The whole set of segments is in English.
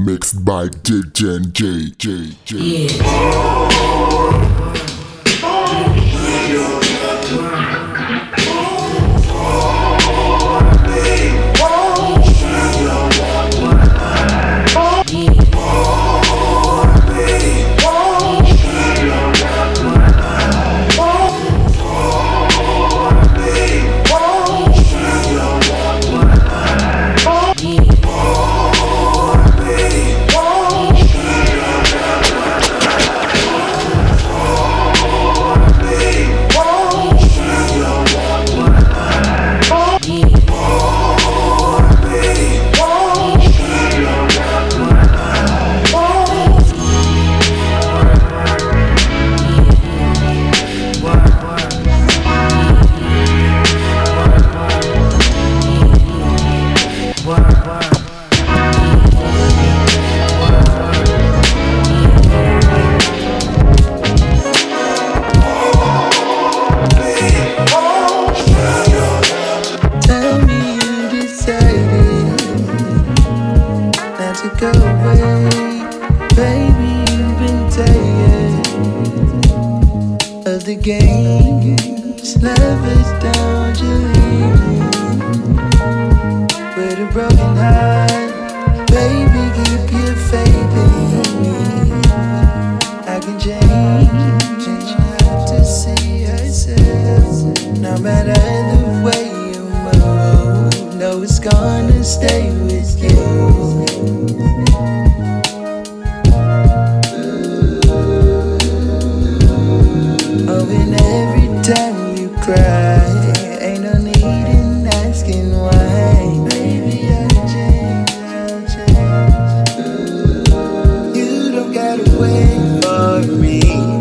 mixed by DJ J J J. Yeah.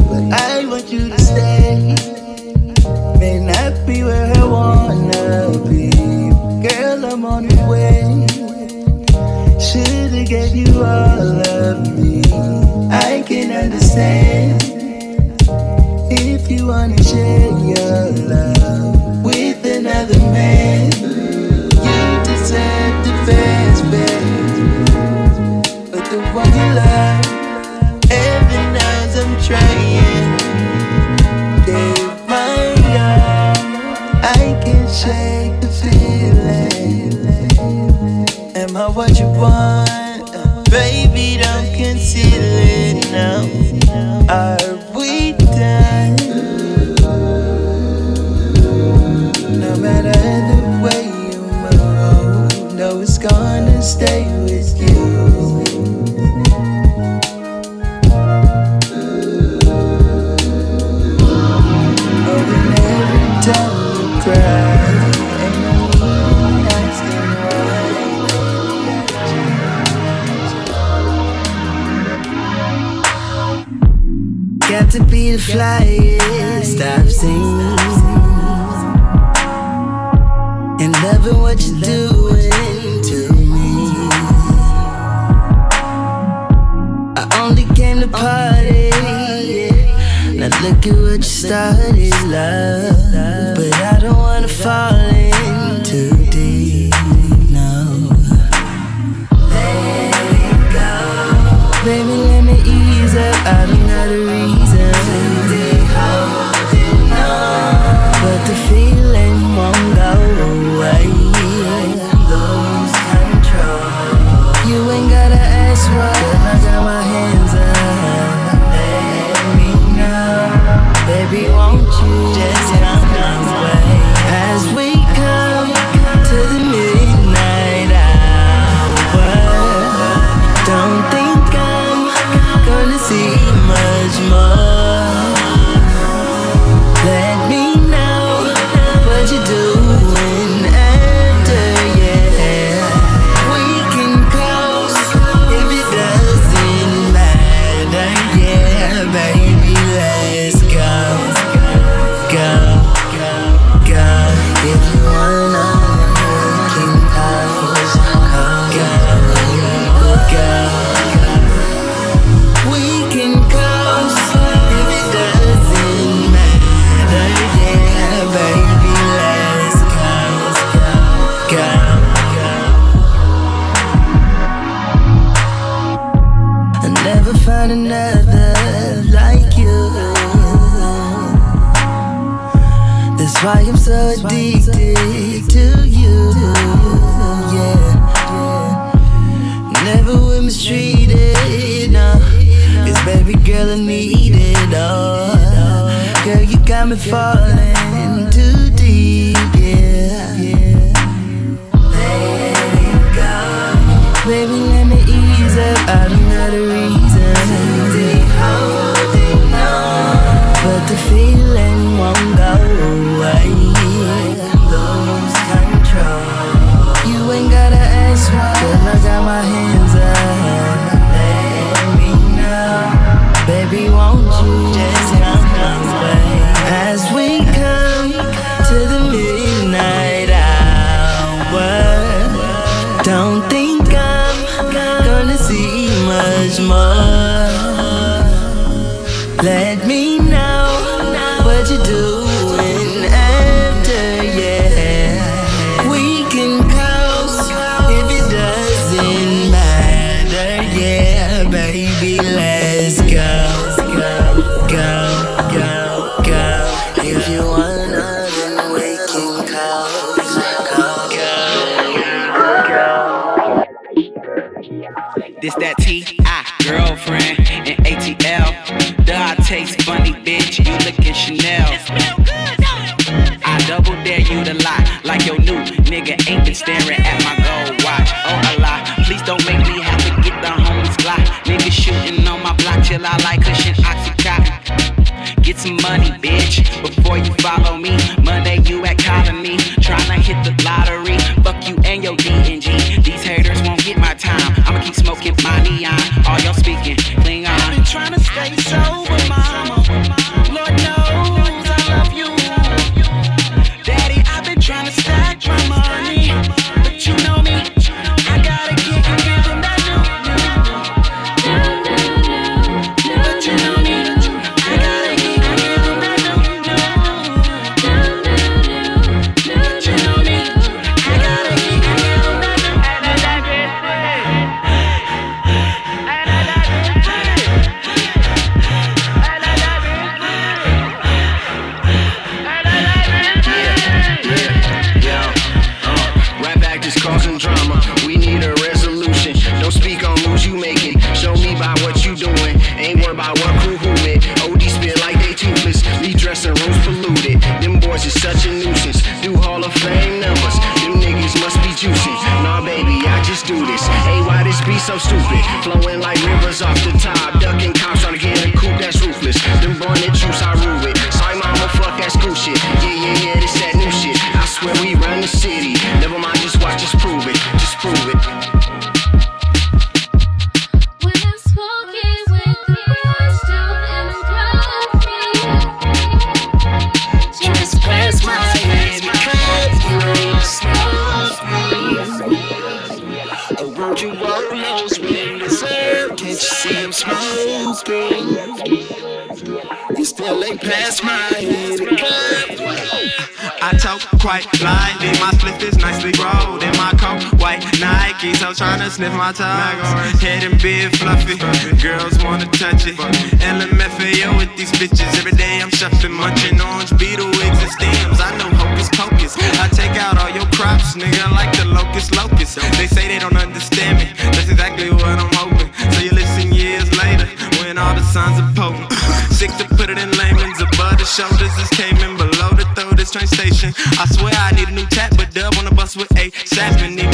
but I want you to stay. May not be where I wanna be. Girl, I'm on way. Should've gave you all of me. I can understand if you wanna share your love. one. never find another like you. That's why I'm so addicted to you. Yeah. Never was mistreated, no. Cause baby girl, I need it all. Girl, you got me falling too deep, yeah. Let it go. Baby, let me ease up. I don't a but the feeling won't go away. Lose control. You ain't gotta ask why, cause I got my hands up. Let me know, baby, won't you just come my way? As we come to the midnight hour, don't think I'm gonna see much more. Let me off the top. quite lightly. My slip is nicely rolled in my coat, white Nike. So tryna sniff my toes. Head and beard fluffy. Girls wanna touch it. LMFAO with these bitches. Every day I'm shuffling, munching orange beetle wigs and stems. I know hocus pocus. I take out all your crops, nigga, like the locust locust. They say they don't understand me. That's exactly what I'm hoping. So you listen years later when all the signs are potent. Sick to put it in layman's above the shoulders is came in below train station. I swear I need a new tap, but dub on the bus with a sapping.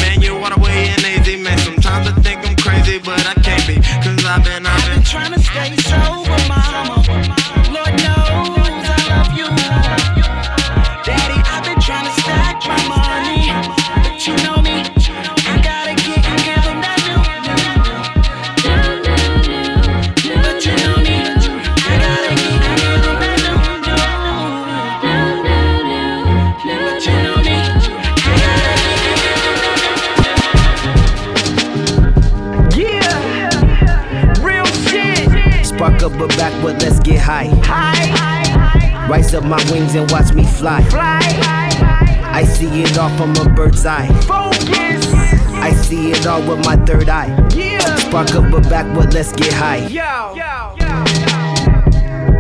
wings and watch me fly. I see it all from a bird's eye. Focus. I see it all with my third eye. Yeah. Spark up a But let's get high. Yo, yo, yo.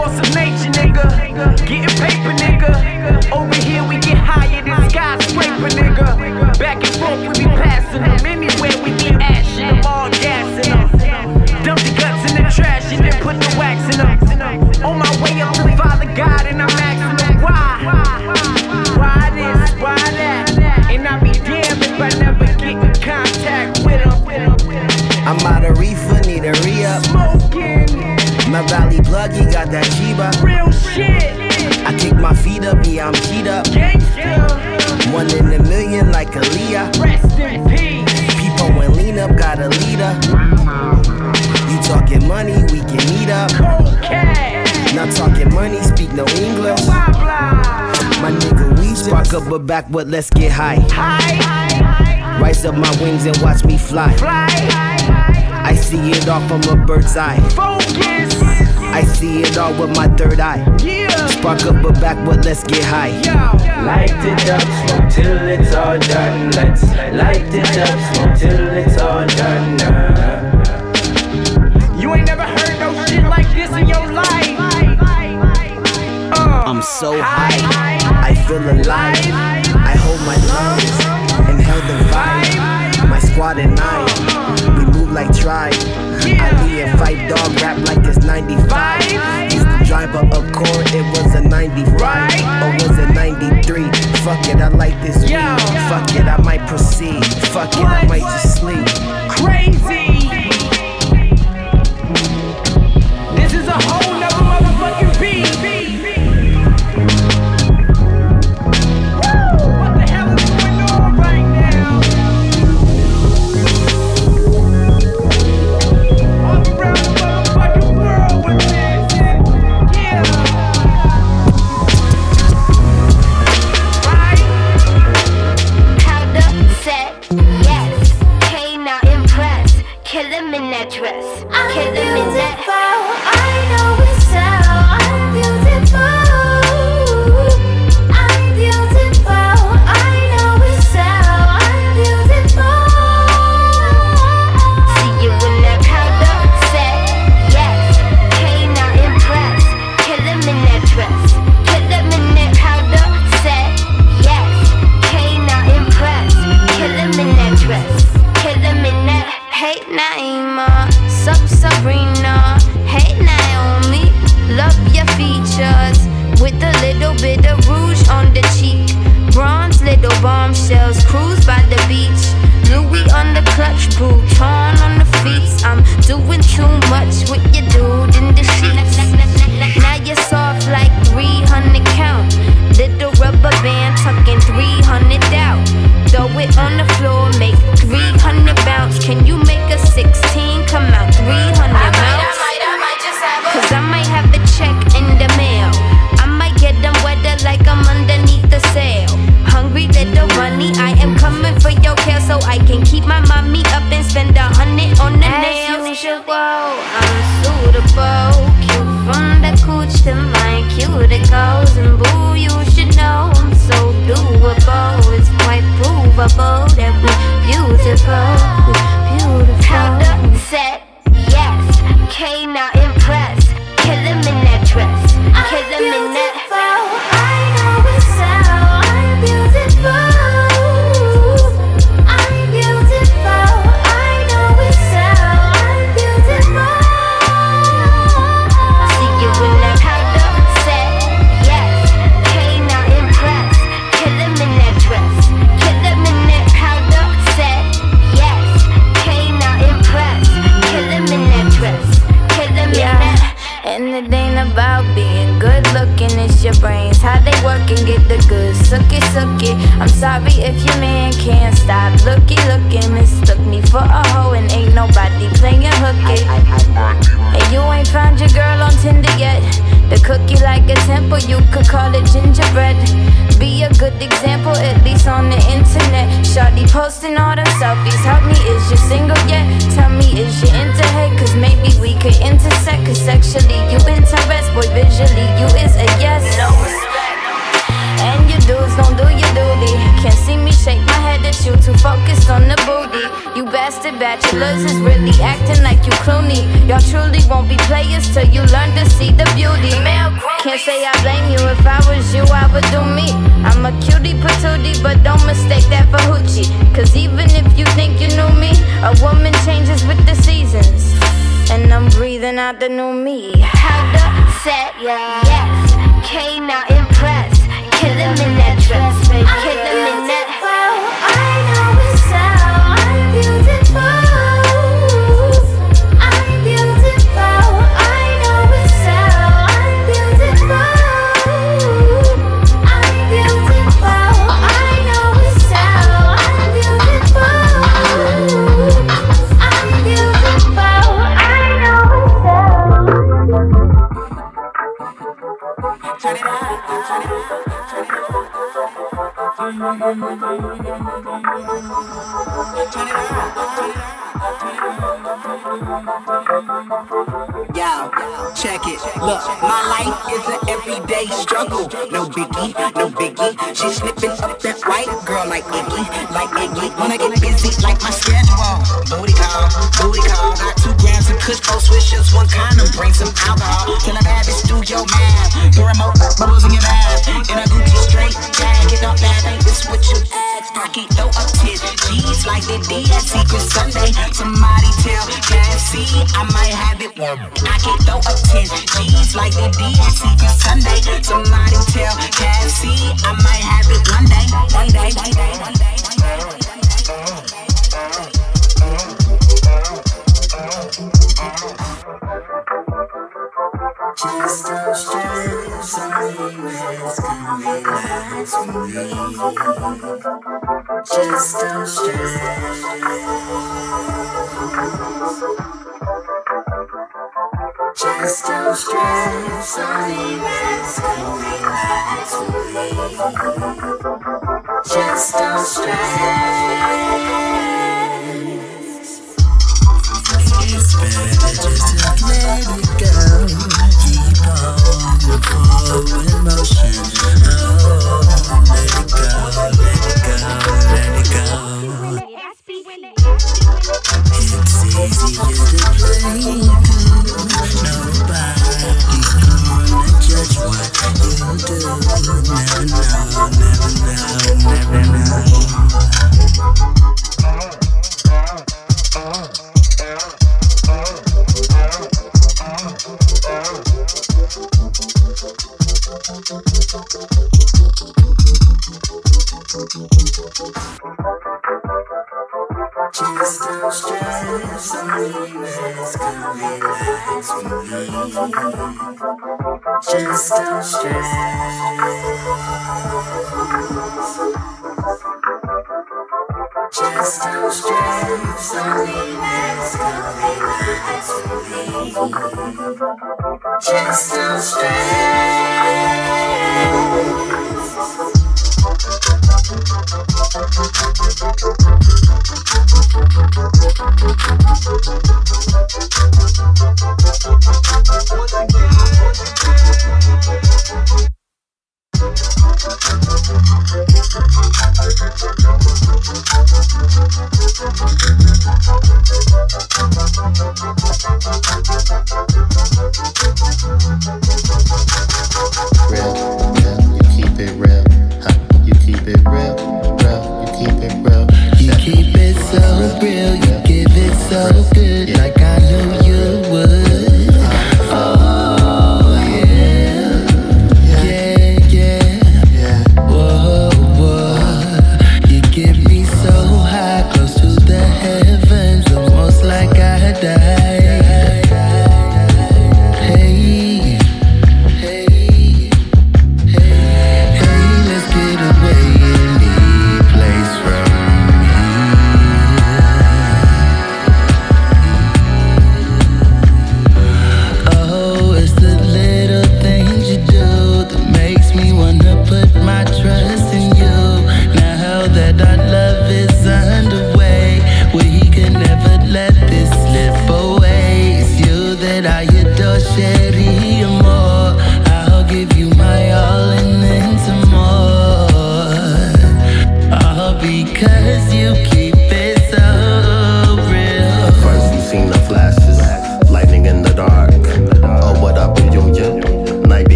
Of nature, nigga. Getting paper, nigga. Over here we get higher than skyscraper, nigga. Back and forth we be passing them. Anywhere we be ash them, all gas them. Plug, you got that Chiba. real shit. I kick my feet up, yeah, I'm cheat up. One in a million like Aaliyah. rest in peace. People when lean up, got a leader. You talking money, we can meet up. Cash, Not talking money, speak no English. My nigga, we spark up a backwood, let's get high. High, Rise up my wings and watch me fly. fly, I see it all from a bird's eye. focus. I see it all with my third eye. Yeah, Spark up a backwood, let's get high. yo. Light it up, smoke till it's all done. Let's light it up, smoke till it's all done. Nah. You ain't never heard no shit like this in your life. Uh, I'm so high, I feel alive. I hold my lungs, inhale the vibe. My squad and I, we move like tribe. I be a fight dog rap like it's 95. Used to drive up a core, it was a 95 or was it 93? Fuck it, I like this weed. Yo. Fuck it, I might proceed. Fuck it, I might just sleep. crazy. This is a whole posting all them selfies. Help me, is you single yet? Tell me, is you into head? Cause maybe we could intersect. Cause sexually you interest, boy, visually you is a yes. No respect. And your dudes don't do your duty. Can't see me shake my head at you, too focused on the booty. You bastard bachelors is really acting like you Clooney. Y'all truly won't be players till you learn to see the beauty. Can't say I blame you. If I was you, I would do me. I'm a cutie patootie, but don't mistake that for hoochie. Cause even if you think you knew me, a woman changes with the seasons. And I'm breathing out the new me. How the set, yeah. Yes. K now impress. Kill him in that dress, babe. Kill in Yo, check it. Look, my life is an everyday struggle. No biggie, no biggie. She slipping up that white girl like Iggy, like Iggy. Wanna get busy like my schedule. Booty call, booty call. Got two grams of Kush, four swishers, one condom. Bring some alcohol. Tell a bad bitch do your math. Pour more bubbles in your bath. In a Gucci straight jacket, up that ain't this what you ask. Pocket throw up 10 G's like the D at Secret Sunday. Somebody tell KFC I might have it one. I can't throw up 10 G's like the D at Secret Sunday. Somebody tell KFC I might have it one day. Day, day, one day, one day. Just stress, only rest can relax with me. Just don't stress. Just stress, only rest can relax with me. Just don't stress. Never know, never know, never know. Just don't stress. Just don't stress, only rest can relax. Just don't stress.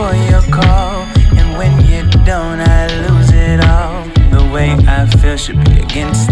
For your call, and when you don't, I lose it all. The way I feel should be against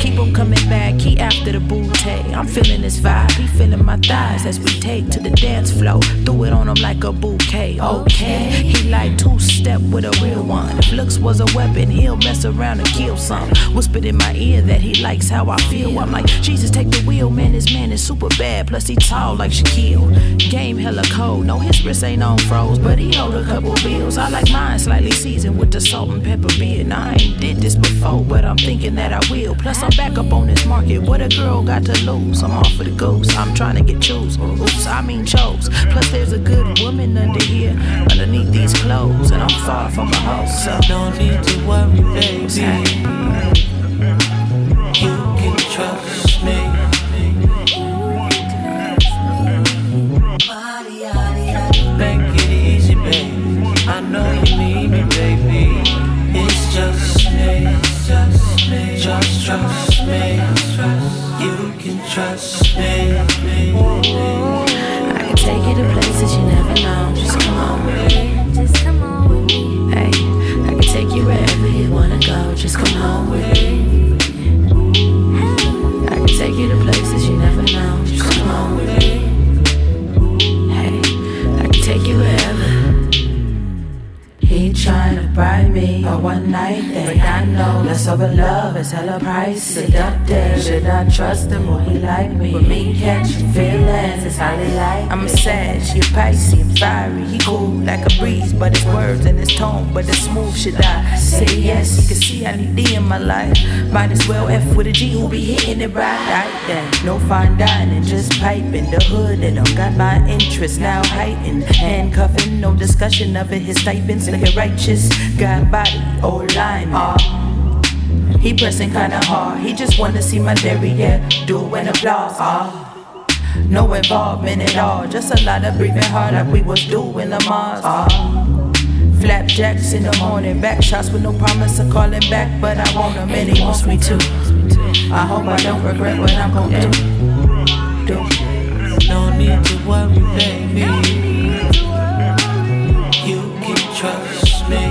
Keep him coming back, he after the booty. I'm feeling this vibe, he feeling my thighs as we take to the dance floor. Threw it on him like a bouquet. Okay, he like two step with a real one. If looks was a weapon, he'll mess around and kill some. Whispered in my ear that he likes how I feel. I'm like, Jesus, take the wheel, man. This man is super bad. Plus he tall like Shaquille. Game hella cold. No, his wrist ain't on froze, but he hold a couple bills. I like mine slightly seasoned with the salt and pepper. Now I ain't did this before, but I'm thinking that I will. Plus I'm back up on this market. What a girl got to lose. I'm off for the goose. I'm trying to get chose. Oops, I mean chose. Plus there's a good woman under here, underneath these clothes, and I'm far from a house. So No need to worry, baby. Trust me. You can trust me. I can take you to places you never know. Just come on with me. Hey, I can take you wherever you wanna go. Just come home with me. I can take you to places me a one night thing. But I know less of a love is hella price seductive. Should I trust him or he like me? With me catching feelings is how they like. I'm a sage, he a Pisces, fiery. He cool like a breeze, but his words and his tone, but it's smooth. Should I say yes? You can see I need D in my life. Might as well F with a G who be hitting it right. Like that. No fine dining, just piping. The hood that don't got my interest now heightened. Handcuffing, no discussion of it. His stipends, the righteous. God body, old line. Ah. He pressing kinda hard. He just wanna see my derriere do an applause. Ah. No involvement at all. Just a lot of breathing hard like we was doing Lamaze. Ah. Flapjacks in the morning, back shots with no promise of calling back, but I want him and he wants me to. I hope I don't regret what I'm gonna do. do. No need to worry, baby. You can trust me.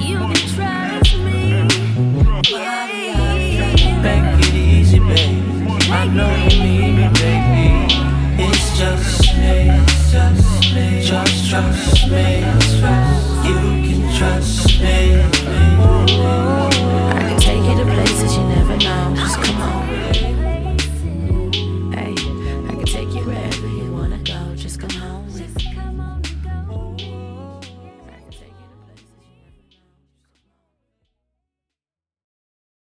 You can trust me. Make it easy, baby. I know you need me, baby. It's just me. Just trust me.